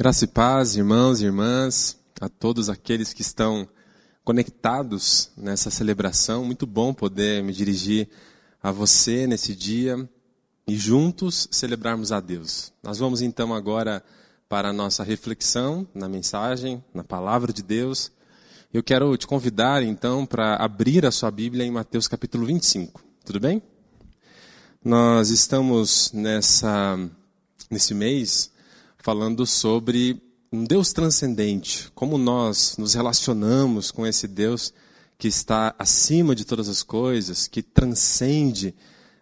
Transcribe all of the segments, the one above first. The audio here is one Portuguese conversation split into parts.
Graça e paz, irmãos e irmãs, a todos aqueles que estão conectados nessa celebração. Muito bom poder me dirigir a você nesse dia e juntos celebrarmos a Deus. Nós vamos então agora para a nossa reflexão na mensagem, na palavra de Deus. Eu quero te convidar então para abrir a sua Bíblia em Mateus capítulo 25. Tudo bem? Nós estamos nessa nesse mês falando sobre um Deus transcendente, como nós nos relacionamos com esse Deus que está acima de todas as coisas, que transcende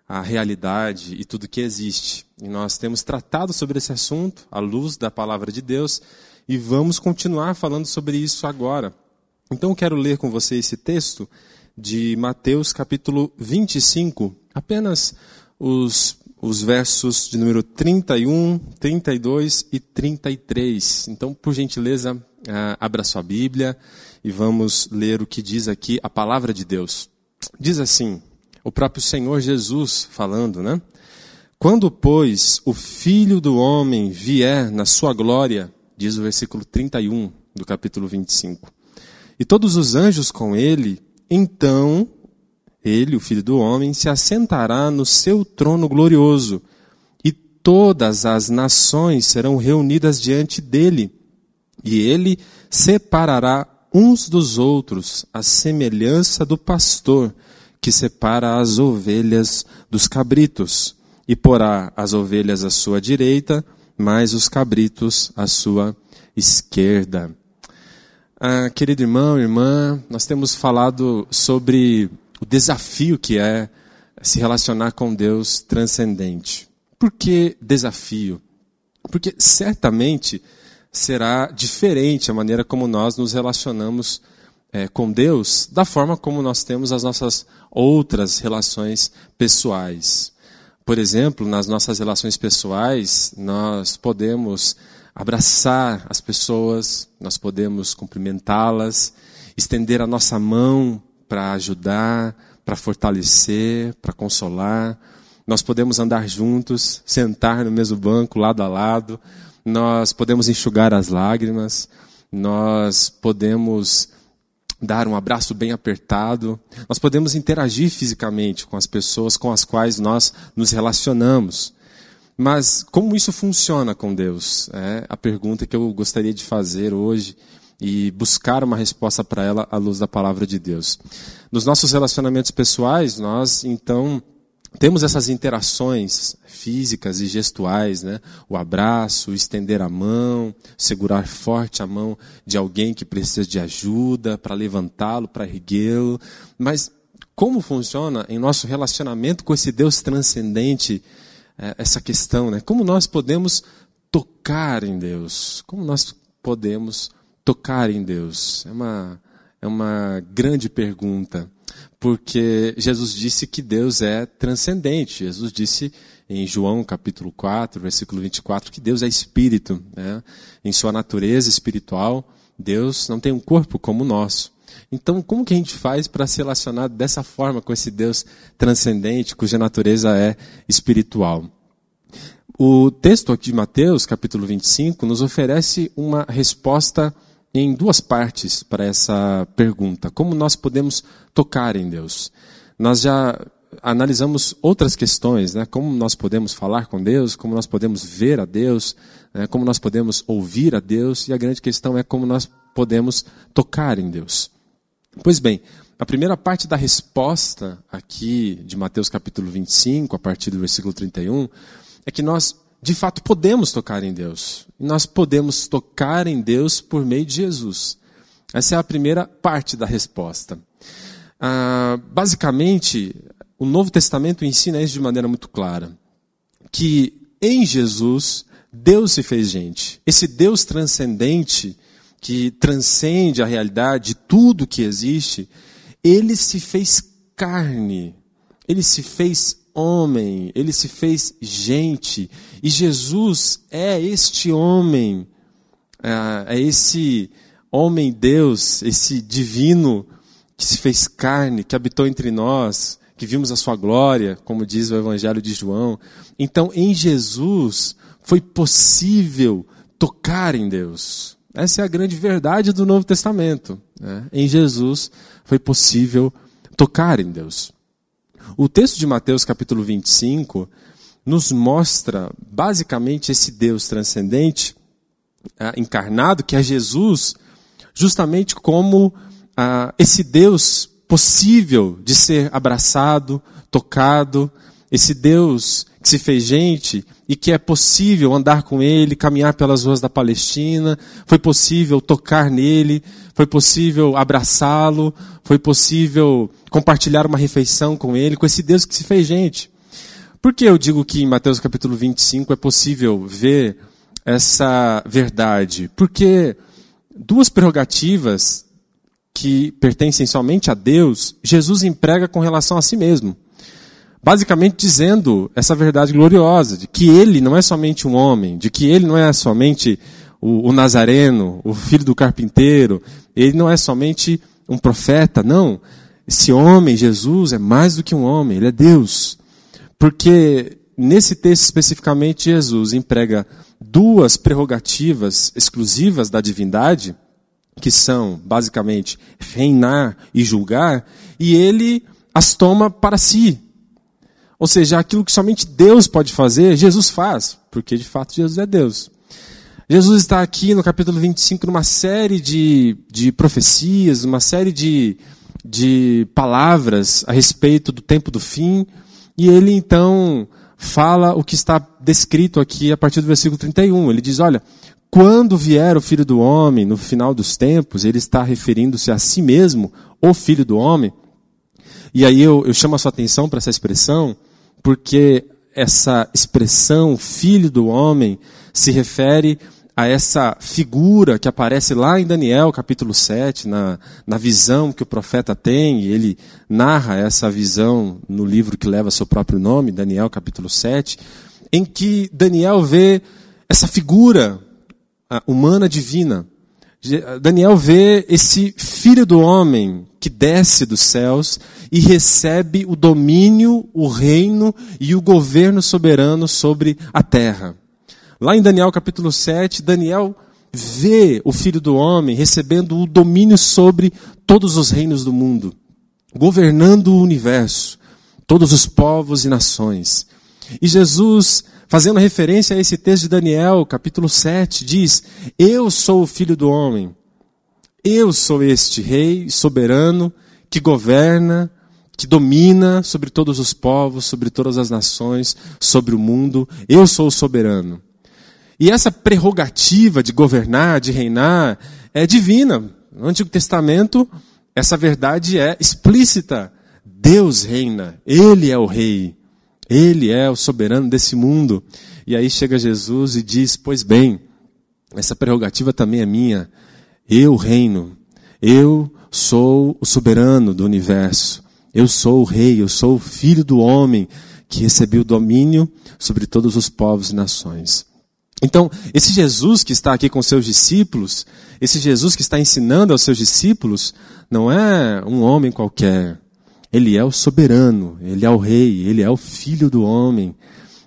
a realidade e tudo que existe. E nós temos tratado sobre esse assunto à luz da palavra de Deus e vamos continuar falando sobre isso agora. Então eu quero ler com você esse texto de Mateus capítulo 25, apenas os os versos de número 31, 32 e 33. Então, por gentileza, ah, abra sua Bíblia e vamos ler o que diz aqui a palavra de Deus. Diz assim, o próprio Senhor Jesus falando, né? Quando, pois, o Filho do Homem vier na sua glória, diz o versículo 31 do capítulo 25, e todos os anjos com ele, então ele, o Filho do Homem, se assentará no seu trono glorioso, e todas as nações serão reunidas diante dele, e ele separará uns dos outros, à semelhança do pastor que separa as ovelhas dos cabritos, e porá as ovelhas à sua direita, mas os cabritos à sua esquerda. Ah, querido irmão, irmã, nós temos falado sobre o desafio que é se relacionar com Deus transcendente. Por que desafio? Porque certamente será diferente a maneira como nós nos relacionamos é, com Deus da forma como nós temos as nossas outras relações pessoais. Por exemplo, nas nossas relações pessoais, nós podemos abraçar as pessoas, nós podemos cumprimentá-las, estender a nossa mão para ajudar, para fortalecer, para consolar. Nós podemos andar juntos, sentar no mesmo banco, lado a lado. Nós podemos enxugar as lágrimas. Nós podemos dar um abraço bem apertado. Nós podemos interagir fisicamente com as pessoas com as quais nós nos relacionamos. Mas como isso funciona com Deus? É a pergunta que eu gostaria de fazer hoje e buscar uma resposta para ela à luz da palavra de Deus. Nos nossos relacionamentos pessoais, nós então temos essas interações físicas e gestuais, né? O abraço, estender a mão, segurar forte a mão de alguém que precisa de ajuda para levantá-lo, para erguê-lo. Mas como funciona em nosso relacionamento com esse Deus transcendente eh, essa questão, né? Como nós podemos tocar em Deus? Como nós podemos tocar em Deus? É uma, é uma grande pergunta, porque Jesus disse que Deus é transcendente. Jesus disse em João capítulo 4, versículo 24, que Deus é espírito. Né? Em sua natureza espiritual, Deus não tem um corpo como o nosso. Então, como que a gente faz para se relacionar dessa forma com esse Deus transcendente, cuja natureza é espiritual? O texto aqui de Mateus, capítulo 25, nos oferece uma resposta em duas partes para essa pergunta: como nós podemos tocar em Deus? Nós já analisamos outras questões, né? como nós podemos falar com Deus, como nós podemos ver a Deus, né? como nós podemos ouvir a Deus, e a grande questão é como nós podemos tocar em Deus. Pois bem, a primeira parte da resposta aqui de Mateus capítulo 25, a partir do versículo 31, é que nós de fato podemos tocar em Deus. E nós podemos tocar em Deus por meio de Jesus. Essa é a primeira parte da resposta. Ah, basicamente, o Novo Testamento ensina isso de maneira muito clara: que em Jesus, Deus se fez gente. Esse Deus transcendente, que transcende a realidade de tudo que existe, ele se fez carne, ele se fez homem, ele se fez gente. E Jesus é este homem, é, é esse homem Deus, esse divino que se fez carne, que habitou entre nós, que vimos a sua glória, como diz o Evangelho de João. Então, em Jesus foi possível tocar em Deus. Essa é a grande verdade do Novo Testamento. Né? Em Jesus foi possível tocar em Deus. O texto de Mateus, capítulo 25, nos mostra basicamente esse Deus transcendente, ah, encarnado, que é Jesus, justamente como ah, esse Deus possível de ser abraçado, tocado, esse Deus que se fez gente e que é possível andar com ele, caminhar pelas ruas da Palestina, foi possível tocar nele, foi possível abraçá-lo, foi possível compartilhar uma refeição com ele, com esse Deus que se fez gente. Por que eu digo que em Mateus capítulo 25 é possível ver essa verdade? Porque duas prerrogativas que pertencem somente a Deus, Jesus emprega com relação a si mesmo basicamente dizendo essa verdade gloriosa, de que ele não é somente um homem, de que ele não é somente o, o Nazareno, o filho do carpinteiro, ele não é somente um profeta, não. Esse homem, Jesus, é mais do que um homem, ele é Deus. Porque nesse texto especificamente, Jesus emprega duas prerrogativas exclusivas da divindade, que são, basicamente, reinar e julgar, e ele as toma para si. Ou seja, aquilo que somente Deus pode fazer, Jesus faz, porque de fato Jesus é Deus. Jesus está aqui no capítulo 25 numa série de, de profecias, uma série de, de palavras a respeito do tempo do fim, e ele então fala o que está descrito aqui a partir do versículo 31. Ele diz: Olha, quando vier o filho do homem no final dos tempos, ele está referindo-se a si mesmo, o filho do homem. E aí eu, eu chamo a sua atenção para essa expressão, porque essa expressão filho do homem se refere a essa figura que aparece lá em Daniel capítulo 7, na, na visão que o profeta tem, e ele narra essa visão no livro que leva seu próprio nome, Daniel capítulo 7, em que Daniel vê essa figura humana divina. Daniel vê esse filho do homem que desce dos céus e recebe o domínio, o reino e o governo soberano sobre a terra. Lá em Daniel capítulo 7, Daniel vê o filho do homem recebendo o domínio sobre todos os reinos do mundo, governando o universo, todos os povos e nações. E Jesus, fazendo referência a esse texto de Daniel, capítulo 7, diz: Eu sou o filho do homem. Eu sou este rei soberano que governa, que domina sobre todos os povos, sobre todas as nações, sobre o mundo. Eu sou o soberano. E essa prerrogativa de governar, de reinar, é divina. No Antigo Testamento, essa verdade é explícita. Deus reina, Ele é o rei, Ele é o soberano desse mundo. E aí chega Jesus e diz: Pois bem, essa prerrogativa também é minha. Eu reino, eu sou o soberano do universo. Eu sou o rei, eu sou o filho do homem que recebeu domínio sobre todos os povos e nações. Então, esse Jesus que está aqui com seus discípulos, esse Jesus que está ensinando aos seus discípulos, não é um homem qualquer. Ele é o soberano, ele é o rei, ele é o filho do homem.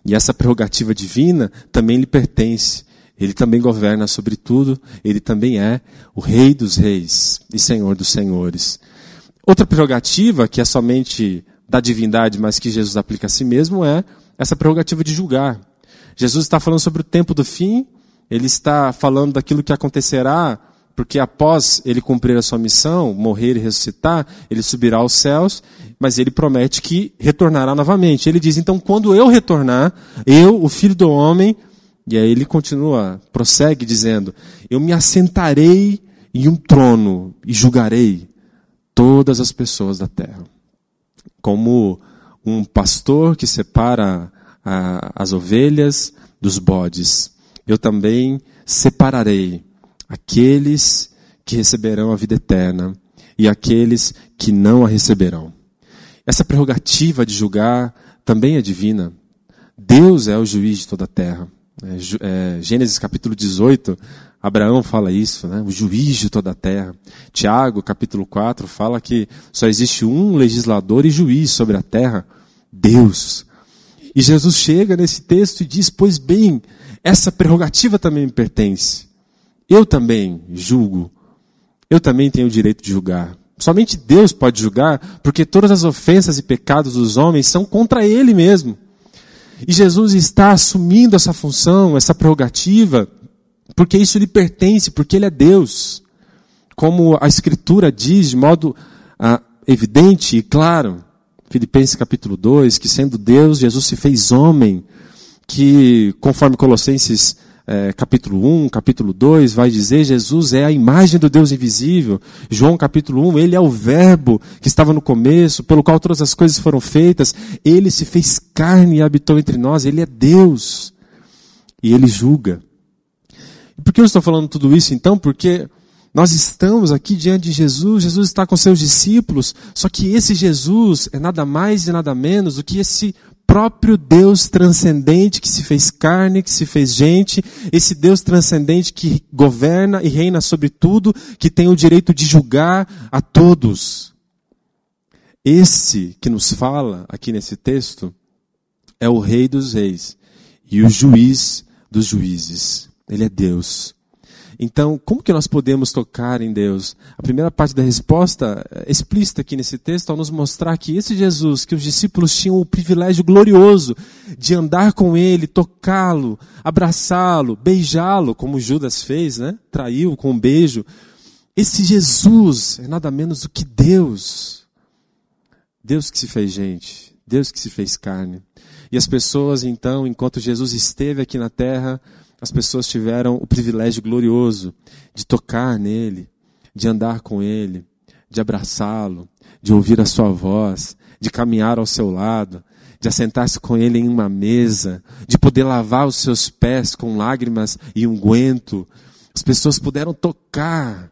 E essa prerrogativa divina também lhe pertence. Ele também governa sobre tudo, ele também é o rei dos reis e senhor dos senhores. Outra prerrogativa, que é somente da divindade, mas que Jesus aplica a si mesmo, é essa prerrogativa de julgar. Jesus está falando sobre o tempo do fim, ele está falando daquilo que acontecerá, porque após ele cumprir a sua missão, morrer e ressuscitar, ele subirá aos céus, mas ele promete que retornará novamente. Ele diz: então, quando eu retornar, eu, o filho do homem, e aí ele continua, prossegue dizendo: eu me assentarei em um trono e julgarei todas as pessoas da terra. Como um pastor que separa a, as ovelhas dos bodes, eu também separarei aqueles que receberão a vida eterna e aqueles que não a receberão. Essa prerrogativa de julgar também é divina. Deus é o juiz de toda a terra. É, é, Gênesis capítulo 18 Abraão fala isso, né? o juiz de toda a terra. Tiago, capítulo 4, fala que só existe um legislador e juiz sobre a terra, Deus. E Jesus chega nesse texto e diz: Pois bem, essa prerrogativa também me pertence. Eu também julgo. Eu também tenho o direito de julgar. Somente Deus pode julgar, porque todas as ofensas e pecados dos homens são contra Ele mesmo. E Jesus está assumindo essa função, essa prerrogativa, porque isso lhe pertence, porque Ele é Deus. Como a Escritura diz de modo ah, evidente e claro, Filipenses capítulo 2, que sendo Deus, Jesus se fez homem, que conforme Colossenses é, capítulo 1, capítulo 2, vai dizer, Jesus é a imagem do Deus invisível. João capítulo 1, ele é o verbo que estava no começo, pelo qual todas as coisas foram feitas. Ele se fez carne e habitou entre nós, ele é Deus. E ele julga. Por que eu estou falando tudo isso então? Porque nós estamos aqui diante de Jesus, Jesus está com seus discípulos, só que esse Jesus é nada mais e nada menos do que esse próprio Deus transcendente que se fez carne, que se fez gente, esse Deus transcendente que governa e reina sobre tudo, que tem o direito de julgar a todos. Esse que nos fala aqui nesse texto é o Rei dos Reis e o Juiz dos Juízes. Ele é Deus. Então, como que nós podemos tocar em Deus? A primeira parte da resposta é explícita aqui nesse texto, ao nos mostrar que esse Jesus, que os discípulos tinham o privilégio glorioso de andar com ele, tocá-lo, abraçá-lo, beijá-lo, como Judas fez, né? Traiu com um beijo. Esse Jesus é nada menos do que Deus. Deus que se fez gente, Deus que se fez carne. E as pessoas, então, enquanto Jesus esteve aqui na terra, as pessoas tiveram o privilégio glorioso de tocar nele, de andar com ele, de abraçá-lo, de ouvir a sua voz, de caminhar ao seu lado, de assentar-se com ele em uma mesa, de poder lavar os seus pés com lágrimas e unguento. As pessoas puderam tocar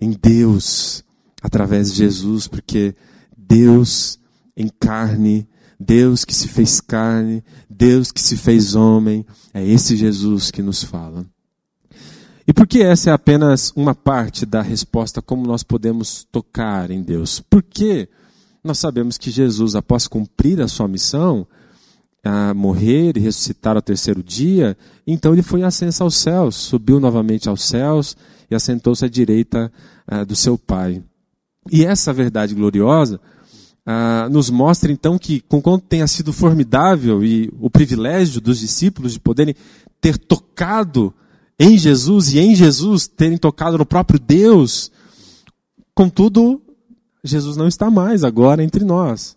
em Deus através de Jesus, porque Deus em carne Deus que se fez carne, Deus que se fez homem, é esse Jesus que nos fala. E por que essa é apenas uma parte da resposta como nós podemos tocar em Deus? Porque nós sabemos que Jesus, após cumprir a sua missão, a morrer e ressuscitar ao terceiro dia, então ele foi ascenso aos céus, subiu novamente aos céus e assentou-se à direita uh, do seu Pai. E essa verdade gloriosa ah, nos mostra então que, com quanto tenha sido formidável e o privilégio dos discípulos de poderem ter tocado em Jesus e em Jesus terem tocado no próprio Deus, contudo, Jesus não está mais agora entre nós.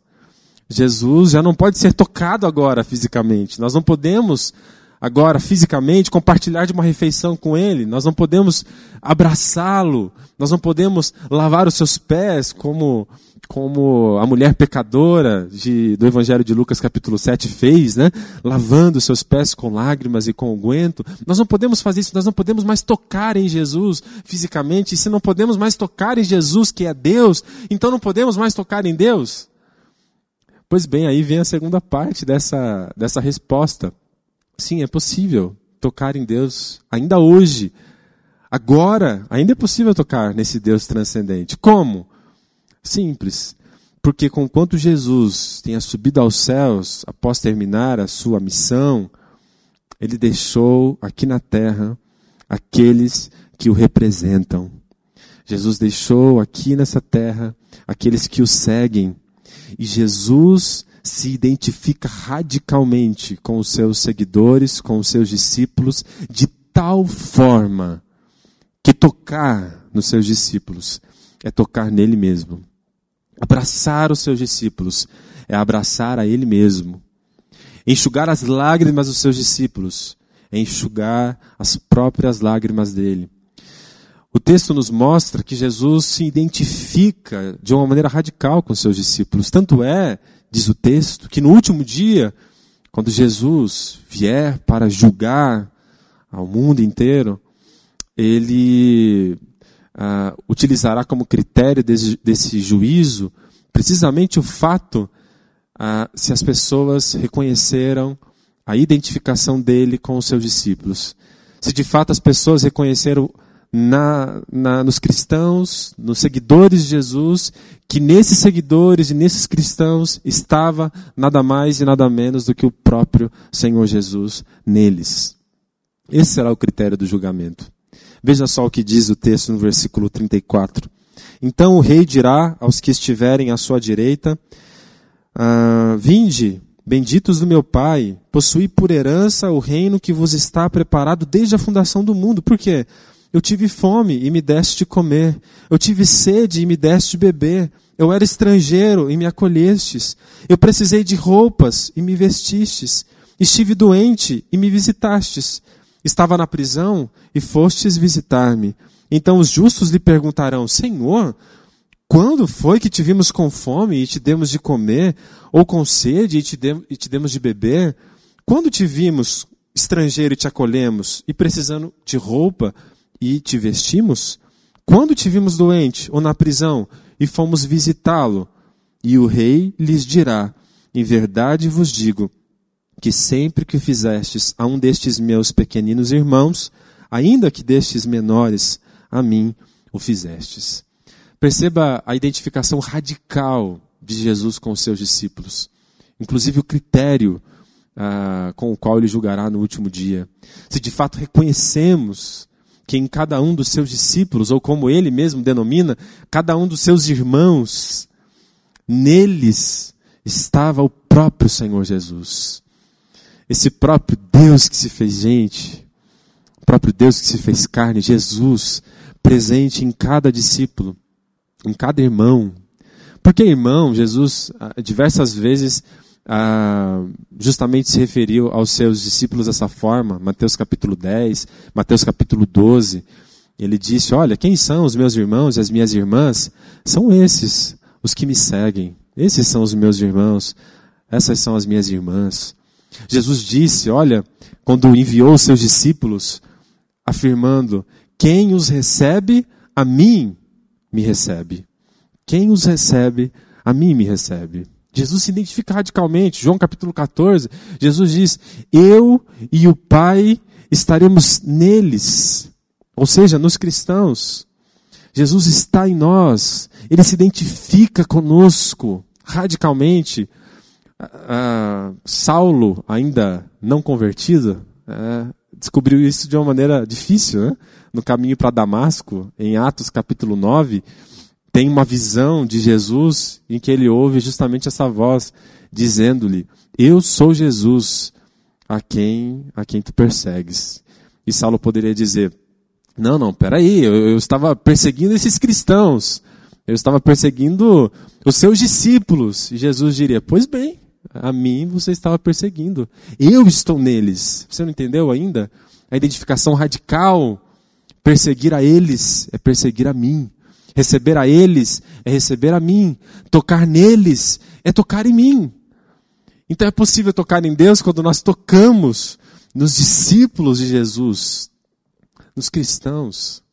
Jesus já não pode ser tocado agora fisicamente. Nós não podemos agora fisicamente compartilhar de uma refeição com ele. Nós não podemos abraçá-lo. Nós não podemos lavar os seus pés como como a mulher pecadora de, do Evangelho de Lucas capítulo 7 fez, né? Lavando seus pés com lágrimas e com unguento. Nós não podemos fazer isso, nós não podemos mais tocar em Jesus fisicamente. E se não podemos mais tocar em Jesus, que é Deus, então não podemos mais tocar em Deus? Pois bem, aí vem a segunda parte dessa, dessa resposta. Sim, é possível tocar em Deus ainda hoje. Agora, ainda é possível tocar nesse Deus transcendente. Como? Simples. Porque conquanto Jesus tenha subido aos céus após terminar a sua missão, ele deixou aqui na terra aqueles que o representam. Jesus deixou aqui nessa terra aqueles que o seguem. E Jesus se identifica radicalmente com os seus seguidores, com os seus discípulos, de tal forma que tocar nos seus discípulos é tocar nele mesmo. Abraçar os seus discípulos é abraçar a Ele mesmo. Enxugar as lágrimas dos seus discípulos é enxugar as próprias lágrimas dele. O texto nos mostra que Jesus se identifica de uma maneira radical com seus discípulos. Tanto é, diz o texto, que no último dia, quando Jesus vier para julgar ao mundo inteiro, ele uh, utilizará como critério desse, desse, juízo precisamente o fato uh, se as pessoas reconheceram a identificação dele com os seus discípulos. Se de fato as pessoas reconheceram na, na, nos cristãos, nos seguidores de Jesus, que nesses seguidores e nesses cristãos estava nada mais e nada menos do que o próprio Senhor Jesus neles. Esse será o critério do julgamento. Veja só o que diz o texto no versículo 34. Então o rei dirá aos que estiverem à sua direita: ah, Vinde, benditos do meu Pai, possuí por herança o reino que vos está preparado desde a fundação do mundo. Por quê? Eu tive fome e me deste de comer. Eu tive sede e me deste de beber. Eu era estrangeiro e me acolhestes. Eu precisei de roupas e me vestistes. Estive doente e me visitastes. Estava na prisão e fostes visitar-me. Então os justos lhe perguntarão: Senhor, quando foi que te vimos com fome e te demos de comer, ou com sede e te, e te demos de beber? Quando te vimos estrangeiro e te acolhemos, e precisando de roupa e te vestimos? Quando te vimos doente ou na prisão e fomos visitá-lo? E o rei lhes dirá: Em verdade vos digo que sempre que fizestes a um destes meus pequeninos irmãos, ainda que destes menores, a mim o fizestes. Perceba a identificação radical de Jesus com os seus discípulos, inclusive o critério ah, com o qual ele julgará no último dia. Se de fato reconhecemos que em cada um dos seus discípulos, ou como ele mesmo denomina, cada um dos seus irmãos, neles estava o próprio Senhor Jesus. Esse próprio Deus que se fez gente, o próprio Deus que se fez carne, Jesus, presente em cada discípulo, em cada irmão. Porque irmão, Jesus ah, diversas vezes ah, justamente se referiu aos seus discípulos dessa forma, Mateus capítulo 10, Mateus capítulo 12. Ele disse: Olha, quem são os meus irmãos e as minhas irmãs? São esses, os que me seguem. Esses são os meus irmãos, essas são as minhas irmãs. Jesus disse: Olha, quando enviou os seus discípulos, afirmando: Quem os recebe, a mim me recebe. Quem os recebe, a mim me recebe. Jesus se identifica radicalmente. João capítulo 14, Jesus diz: Eu e o Pai estaremos neles. Ou seja, nos cristãos. Jesus está em nós. Ele se identifica conosco radicalmente. Ah, Saulo, ainda não convertido, é, descobriu isso de uma maneira difícil, né? no caminho para Damasco, em Atos capítulo 9 tem uma visão de Jesus em que ele ouve justamente essa voz dizendo-lhe: Eu sou Jesus a quem a quem tu persegues. E Saulo poderia dizer: Não, não, peraí, eu, eu estava perseguindo esses cristãos, eu estava perseguindo os seus discípulos. E Jesus diria: Pois bem, a mim você estava perseguindo, eu estou neles. Você não entendeu ainda? A identificação radical, perseguir a eles é perseguir a mim. Receber a eles é receber a mim. Tocar neles é tocar em mim. Então é possível tocar em Deus quando nós tocamos nos discípulos de Jesus, nos cristãos.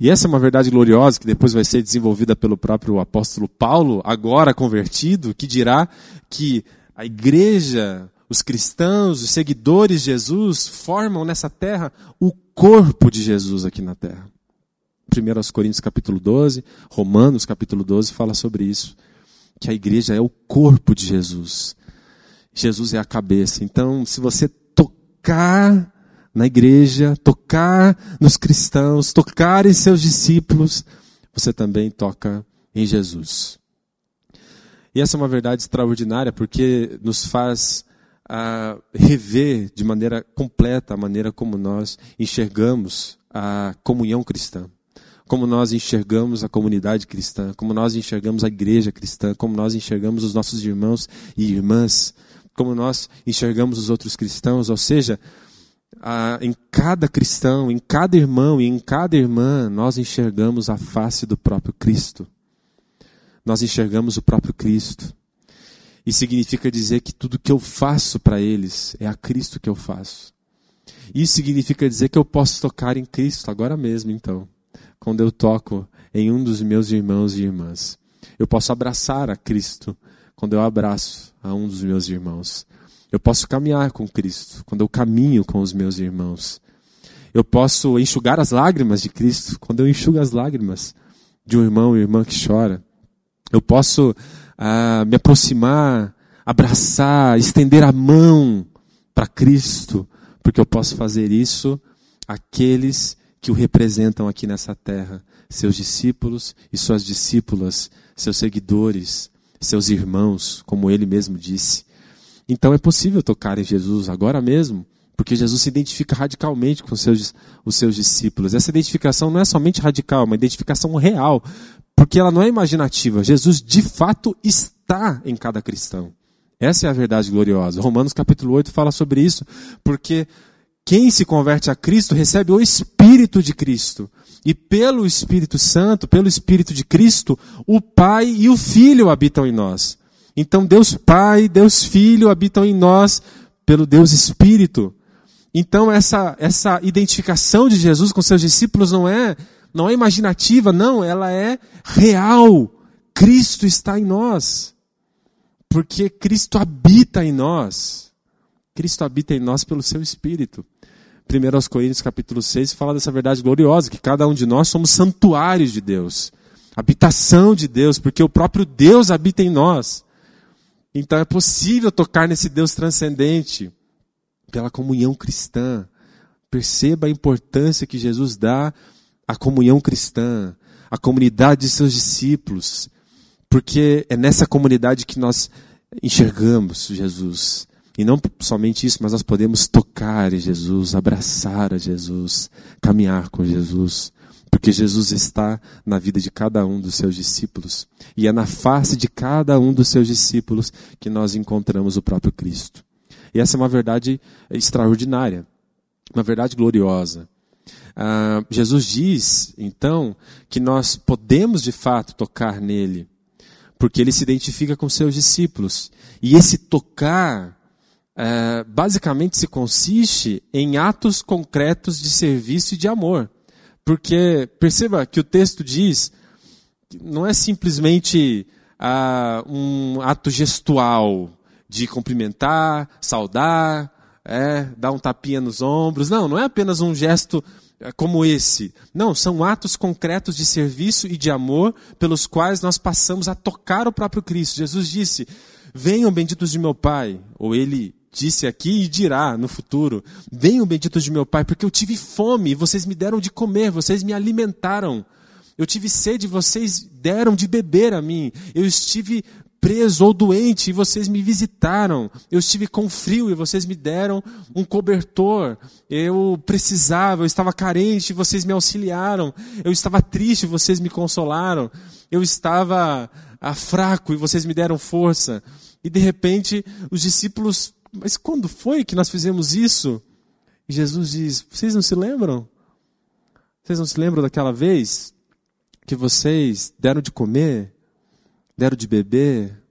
E essa é uma verdade gloriosa que depois vai ser desenvolvida pelo próprio apóstolo Paulo, agora convertido, que dirá que a igreja, os cristãos, os seguidores de Jesus formam nessa terra o corpo de Jesus aqui na terra. 1 Coríntios capítulo 12, Romanos capítulo 12 fala sobre isso. Que a igreja é o corpo de Jesus. Jesus é a cabeça. Então, se você tocar na igreja, tocar nos cristãos, tocar em seus discípulos, você também toca em Jesus. E essa é uma verdade extraordinária porque nos faz uh, rever de maneira completa a maneira como nós enxergamos a comunhão cristã como nós enxergamos a comunidade cristã, como nós enxergamos a igreja cristã, como nós enxergamos os nossos irmãos e irmãs, como nós enxergamos os outros cristãos, ou seja, a, em cada cristão, em cada irmão e em cada irmã, nós enxergamos a face do próprio Cristo. Nós enxergamos o próprio Cristo. E significa dizer que tudo que eu faço para eles é a Cristo que eu faço. Isso significa dizer que eu posso tocar em Cristo agora mesmo, então quando eu toco em um dos meus irmãos e irmãs. Eu posso abraçar a Cristo quando eu abraço a um dos meus irmãos. Eu posso caminhar com Cristo quando eu caminho com os meus irmãos. Eu posso enxugar as lágrimas de Cristo quando eu enxugo as lágrimas de um irmão ou irmã que chora. Eu posso ah, me aproximar, abraçar, estender a mão para Cristo, porque eu posso fazer isso àqueles que o representam aqui nessa terra, seus discípulos e suas discípulas, seus seguidores, seus irmãos, como ele mesmo disse. Então é possível tocar em Jesus agora mesmo, porque Jesus se identifica radicalmente com os seus, os seus discípulos. Essa identificação não é somente radical, é uma identificação real, porque ela não é imaginativa. Jesus de fato está em cada cristão. Essa é a verdade gloriosa. Romanos capítulo 8 fala sobre isso, porque quem se converte a Cristo recebe o Espírito de Cristo. E pelo Espírito Santo, pelo Espírito de Cristo, o Pai e o Filho habitam em nós. Então Deus Pai, Deus Filho habitam em nós pelo Deus Espírito. Então essa, essa identificação de Jesus com seus discípulos não é, não é imaginativa, não, ela é real. Cristo está em nós. Porque Cristo habita em nós. Cristo habita em nós pelo seu Espírito. 1 Coríntios capítulo 6 fala dessa verdade gloriosa, que cada um de nós somos santuários de Deus, habitação de Deus, porque o próprio Deus habita em nós. Então é possível tocar nesse Deus transcendente pela comunhão cristã. Perceba a importância que Jesus dá à comunhão cristã, à comunidade de seus discípulos, porque é nessa comunidade que nós enxergamos Jesus. E não somente isso, mas nós podemos tocar em Jesus, abraçar a Jesus, caminhar com Jesus. Porque Jesus está na vida de cada um dos seus discípulos. E é na face de cada um dos seus discípulos que nós encontramos o próprio Cristo. E essa é uma verdade extraordinária, uma verdade gloriosa. Ah, Jesus diz, então, que nós podemos de fato tocar nele, porque ele se identifica com seus discípulos. E esse tocar é, basicamente se consiste em atos concretos de serviço e de amor. Porque perceba que o texto diz que não é simplesmente ah, um ato gestual de cumprimentar, saudar, é, dar um tapinha nos ombros. Não, não é apenas um gesto é, como esse. Não, são atos concretos de serviço e de amor pelos quais nós passamos a tocar o próprio Cristo. Jesus disse: Venham benditos de meu Pai, ou ele disse aqui e dirá no futuro: Venham benditos de meu Pai, porque eu tive fome e vocês me deram de comer, vocês me alimentaram. Eu tive sede vocês deram de beber a mim. Eu estive preso ou doente e vocês me visitaram. Eu estive com frio e vocês me deram um cobertor. Eu precisava, eu estava carente e vocês me auxiliaram. Eu estava triste e vocês me consolaram. Eu estava ah, fraco e vocês me deram força. E de repente os discípulos mas quando foi que nós fizemos isso? E Jesus diz: Vocês não se lembram? Vocês não se lembram daquela vez que vocês deram de comer, deram de beber?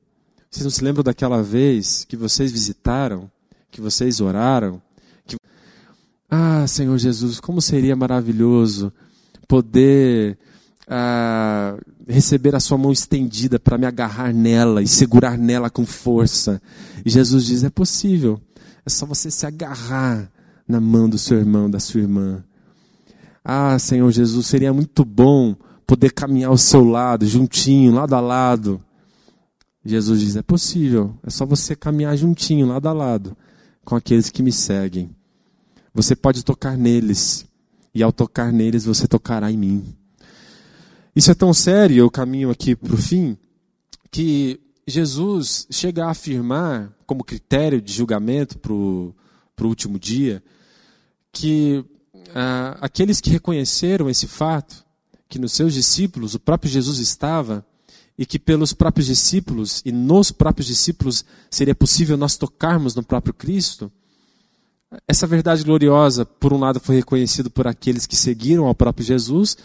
Vocês não se lembram daquela vez que vocês visitaram, que vocês oraram? Que... Ah, Senhor Jesus, como seria maravilhoso poder receber a sua mão estendida para me agarrar nela e segurar nela com força. E Jesus diz: é possível, é só você se agarrar na mão do seu irmão, da sua irmã. Ah, Senhor Jesus, seria muito bom poder caminhar ao seu lado, juntinho, lado a lado. Jesus diz: é possível, é só você caminhar juntinho, lado a lado, com aqueles que me seguem. Você pode tocar neles, e ao tocar neles, você tocará em mim. Isso é tão sério, eu caminho aqui para o fim, que Jesus chega a afirmar, como critério de julgamento para o último dia, que ah, aqueles que reconheceram esse fato, que nos seus discípulos o próprio Jesus estava, e que pelos próprios discípulos e nos próprios discípulos seria possível nós tocarmos no próprio Cristo, essa verdade gloriosa, por um lado, foi reconhecida por aqueles que seguiram ao próprio Jesus,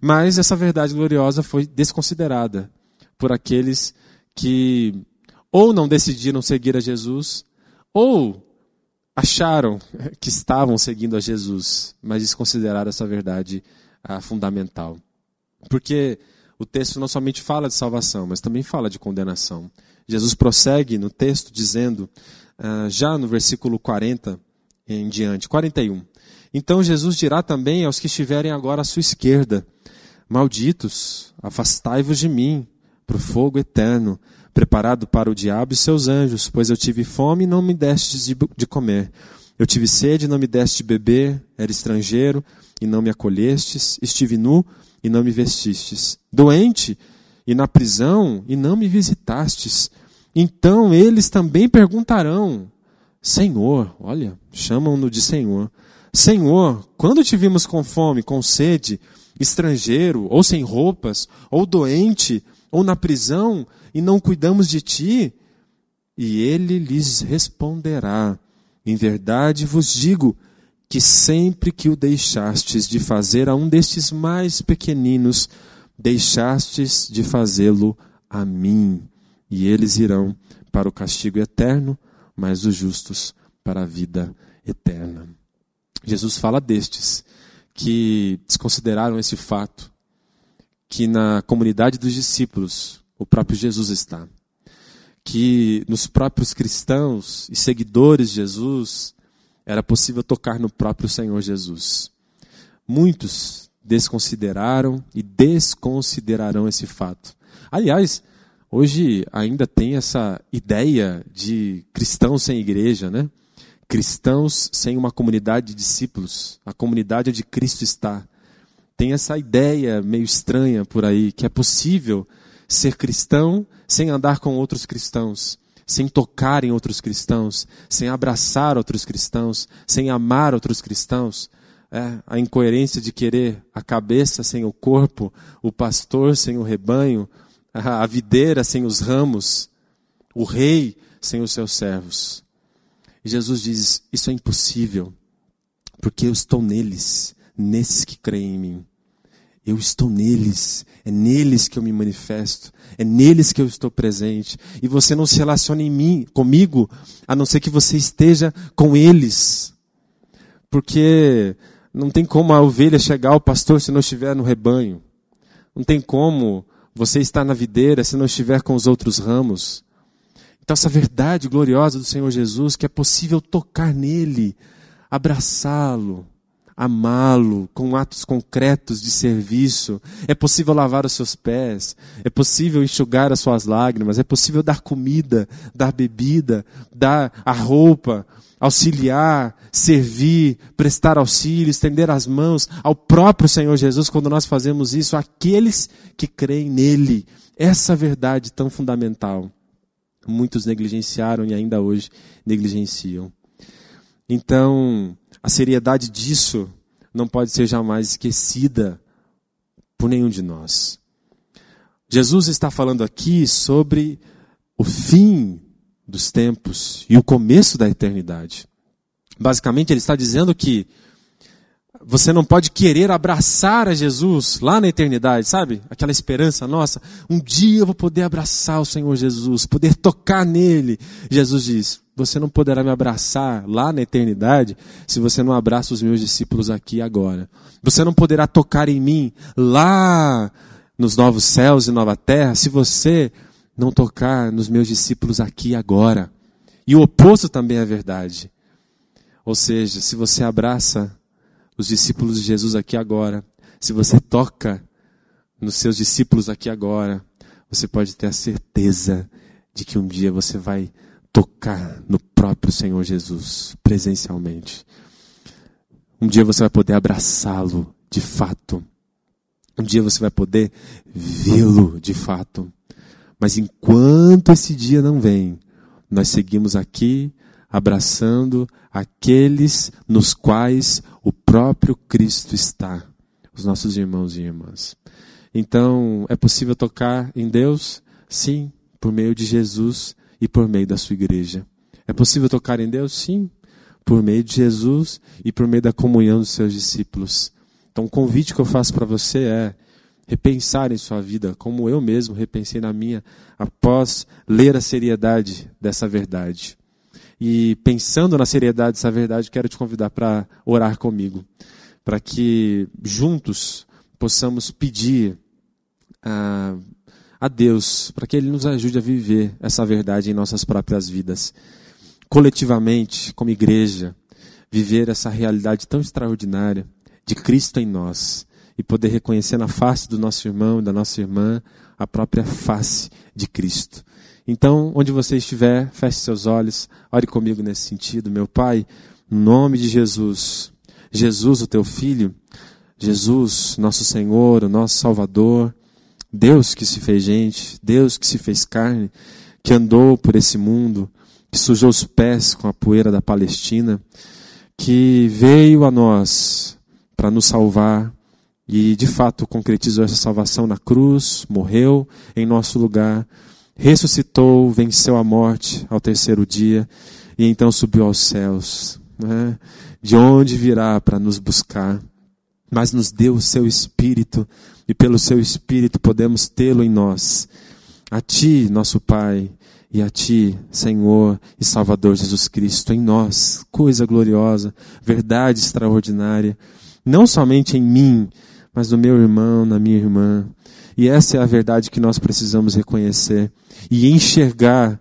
mas essa verdade gloriosa foi desconsiderada por aqueles que ou não decidiram seguir a Jesus, ou acharam que estavam seguindo a Jesus, mas desconsideraram essa verdade ah, fundamental. Porque o texto não somente fala de salvação, mas também fala de condenação. Jesus prossegue no texto dizendo, ah, já no versículo 40 em diante, 41. Então Jesus dirá também aos que estiverem agora à sua esquerda: Malditos, afastai-vos de mim, para o fogo eterno, preparado para o diabo e seus anjos, pois eu tive fome e não me destes de, de comer. Eu tive sede e não me deste beber, era estrangeiro e não me acolhestes, estive nu e não me vestistes, doente e na prisão e não me visitastes. Então eles também perguntarão: Senhor, olha, chamam-no de Senhor. Senhor, quando te vimos com fome, com sede, estrangeiro, ou sem roupas, ou doente, ou na prisão, e não cuidamos de ti? E ele lhes responderá: Em verdade vos digo que sempre que o deixastes de fazer a um destes mais pequeninos, deixastes de fazê-lo a mim. E eles irão para o castigo eterno, mas os justos para a vida eterna. Jesus fala destes que desconsideraram esse fato, que na comunidade dos discípulos o próprio Jesus está. Que nos próprios cristãos e seguidores de Jesus era possível tocar no próprio Senhor Jesus. Muitos desconsideraram e desconsiderarão esse fato. Aliás, hoje ainda tem essa ideia de cristãos sem igreja, né? Cristãos sem uma comunidade de discípulos. A comunidade onde Cristo está. Tem essa ideia meio estranha por aí que é possível ser cristão sem andar com outros cristãos, sem tocar em outros cristãos, sem abraçar outros cristãos, sem amar outros cristãos. É, a incoerência de querer a cabeça sem o corpo, o pastor sem o rebanho, a videira sem os ramos, o rei sem os seus servos. E Jesus diz: Isso é impossível, porque eu estou neles, nesses que creem em mim. Eu estou neles, é neles que eu me manifesto, é neles que eu estou presente. E você não se relaciona em mim, comigo, a não ser que você esteja com eles. Porque não tem como a ovelha chegar ao pastor se não estiver no rebanho. Não tem como você estar na videira se não estiver com os outros ramos. Então, essa verdade gloriosa do Senhor Jesus, que é possível tocar nele, abraçá-lo, amá-lo com atos concretos de serviço, é possível lavar os seus pés, é possível enxugar as suas lágrimas, é possível dar comida, dar bebida, dar a roupa, auxiliar, servir, prestar auxílio, estender as mãos ao próprio Senhor Jesus quando nós fazemos isso, aqueles que creem nele. Essa verdade tão fundamental. Muitos negligenciaram e ainda hoje negligenciam. Então, a seriedade disso não pode ser jamais esquecida por nenhum de nós. Jesus está falando aqui sobre o fim dos tempos e o começo da eternidade. Basicamente, ele está dizendo que você não pode querer abraçar a Jesus lá na eternidade, sabe? Aquela esperança nossa. Um dia eu vou poder abraçar o Senhor Jesus, poder tocar nele. Jesus diz: Você não poderá me abraçar lá na eternidade se você não abraça os meus discípulos aqui agora. Você não poderá tocar em mim lá nos novos céus e nova terra se você não tocar nos meus discípulos aqui e agora. E o oposto também é verdade. Ou seja, se você abraça os discípulos de Jesus aqui agora, se você toca nos seus discípulos aqui agora, você pode ter a certeza de que um dia você vai tocar no próprio Senhor Jesus presencialmente. Um dia você vai poder abraçá-lo de fato. Um dia você vai poder vê-lo de fato. Mas enquanto esse dia não vem, nós seguimos aqui abraçando aqueles nos quais o próprio Cristo está, os nossos irmãos e irmãs. Então, é possível tocar em Deus? Sim, por meio de Jesus e por meio da sua igreja. É possível tocar em Deus? Sim, por meio de Jesus e por meio da comunhão dos seus discípulos. Então, o convite que eu faço para você é repensar em sua vida, como eu mesmo repensei na minha, após ler a seriedade dessa verdade. E pensando na seriedade dessa verdade, quero te convidar para orar comigo, para que juntos possamos pedir a, a Deus, para que Ele nos ajude a viver essa verdade em nossas próprias vidas. Coletivamente, como igreja, viver essa realidade tão extraordinária de Cristo em nós e poder reconhecer na face do nosso irmão e da nossa irmã a própria face de Cristo. Então, onde você estiver, feche seus olhos, ore comigo nesse sentido. Meu Pai, No nome de Jesus. Jesus, o teu filho, Jesus, nosso Senhor, o nosso Salvador, Deus que se fez gente, Deus que se fez carne, que andou por esse mundo, que sujou os pés com a poeira da Palestina, que veio a nós para nos salvar e de fato concretizou essa salvação na cruz, morreu em nosso lugar, ressuscitou, venceu a morte ao terceiro dia e então subiu aos céus. Né? De onde virá para nos buscar? Mas nos deu o seu Espírito e pelo seu Espírito podemos tê-lo em nós. A Ti, nosso Pai, e a Ti, Senhor e Salvador Jesus Cristo, em nós, coisa gloriosa, verdade extraordinária, não somente em mim, mas no meu irmão, na minha irmã. E essa é a verdade que nós precisamos reconhecer e enxergar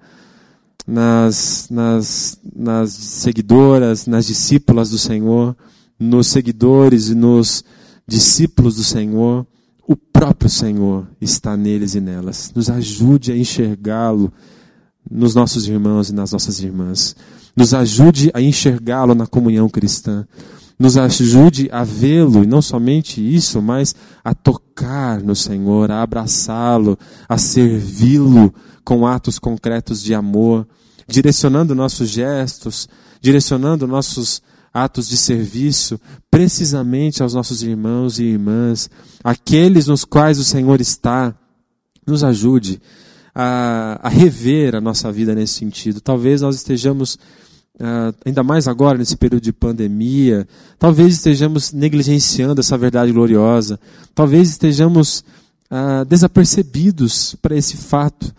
nas, nas, nas seguidoras, nas discípulas do Senhor, nos seguidores e nos discípulos do Senhor, o próprio Senhor está neles e nelas. Nos ajude a enxergá-lo nos nossos irmãos e nas nossas irmãs. Nos ajude a enxergá-lo na comunhão cristã. Nos ajude a vê-lo, e não somente isso, mas a tocar no Senhor, a abraçá-lo, a servi-lo com atos concretos de amor, direcionando nossos gestos, direcionando nossos atos de serviço precisamente aos nossos irmãos e irmãs, aqueles nos quais o Senhor está. Nos ajude a, a rever a nossa vida nesse sentido. Talvez nós estejamos, uh, ainda mais agora, nesse período de pandemia, talvez estejamos negligenciando essa verdade gloriosa, talvez estejamos uh, desapercebidos para esse fato.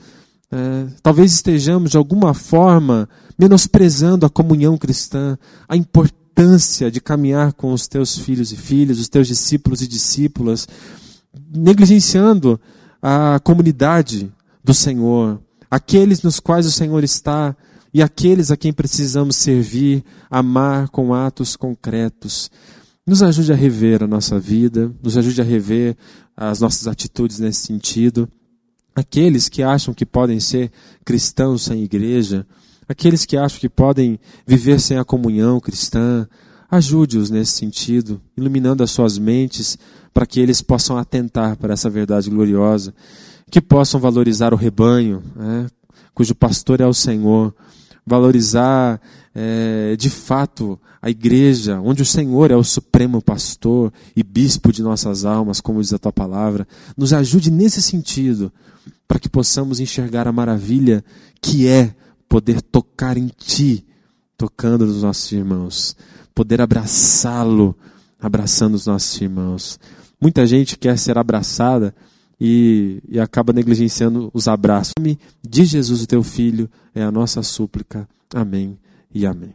Uh, talvez estejamos, de alguma forma, menosprezando a comunhão cristã, a importância de caminhar com os teus filhos e filhas, os teus discípulos e discípulas, negligenciando a comunidade do Senhor, aqueles nos quais o Senhor está e aqueles a quem precisamos servir, amar com atos concretos. Nos ajude a rever a nossa vida, nos ajude a rever as nossas atitudes nesse sentido. Aqueles que acham que podem ser cristãos sem igreja, aqueles que acham que podem viver sem a comunhão cristã, ajude-os nesse sentido, iluminando as suas mentes para que eles possam atentar para essa verdade gloriosa que possam valorizar o rebanho, né, cujo pastor é o Senhor, valorizar é, de fato a igreja, onde o Senhor é o supremo pastor e bispo de nossas almas, como diz a tua palavra, nos ajude nesse sentido, para que possamos enxergar a maravilha que é poder tocar em Ti, tocando nos nossos irmãos, poder abraçá-lo, abraçando os nossos irmãos. Muita gente quer ser abraçada e, e acaba negligenciando os abraços. De Jesus, o teu filho, é a nossa súplica. Amém e amém.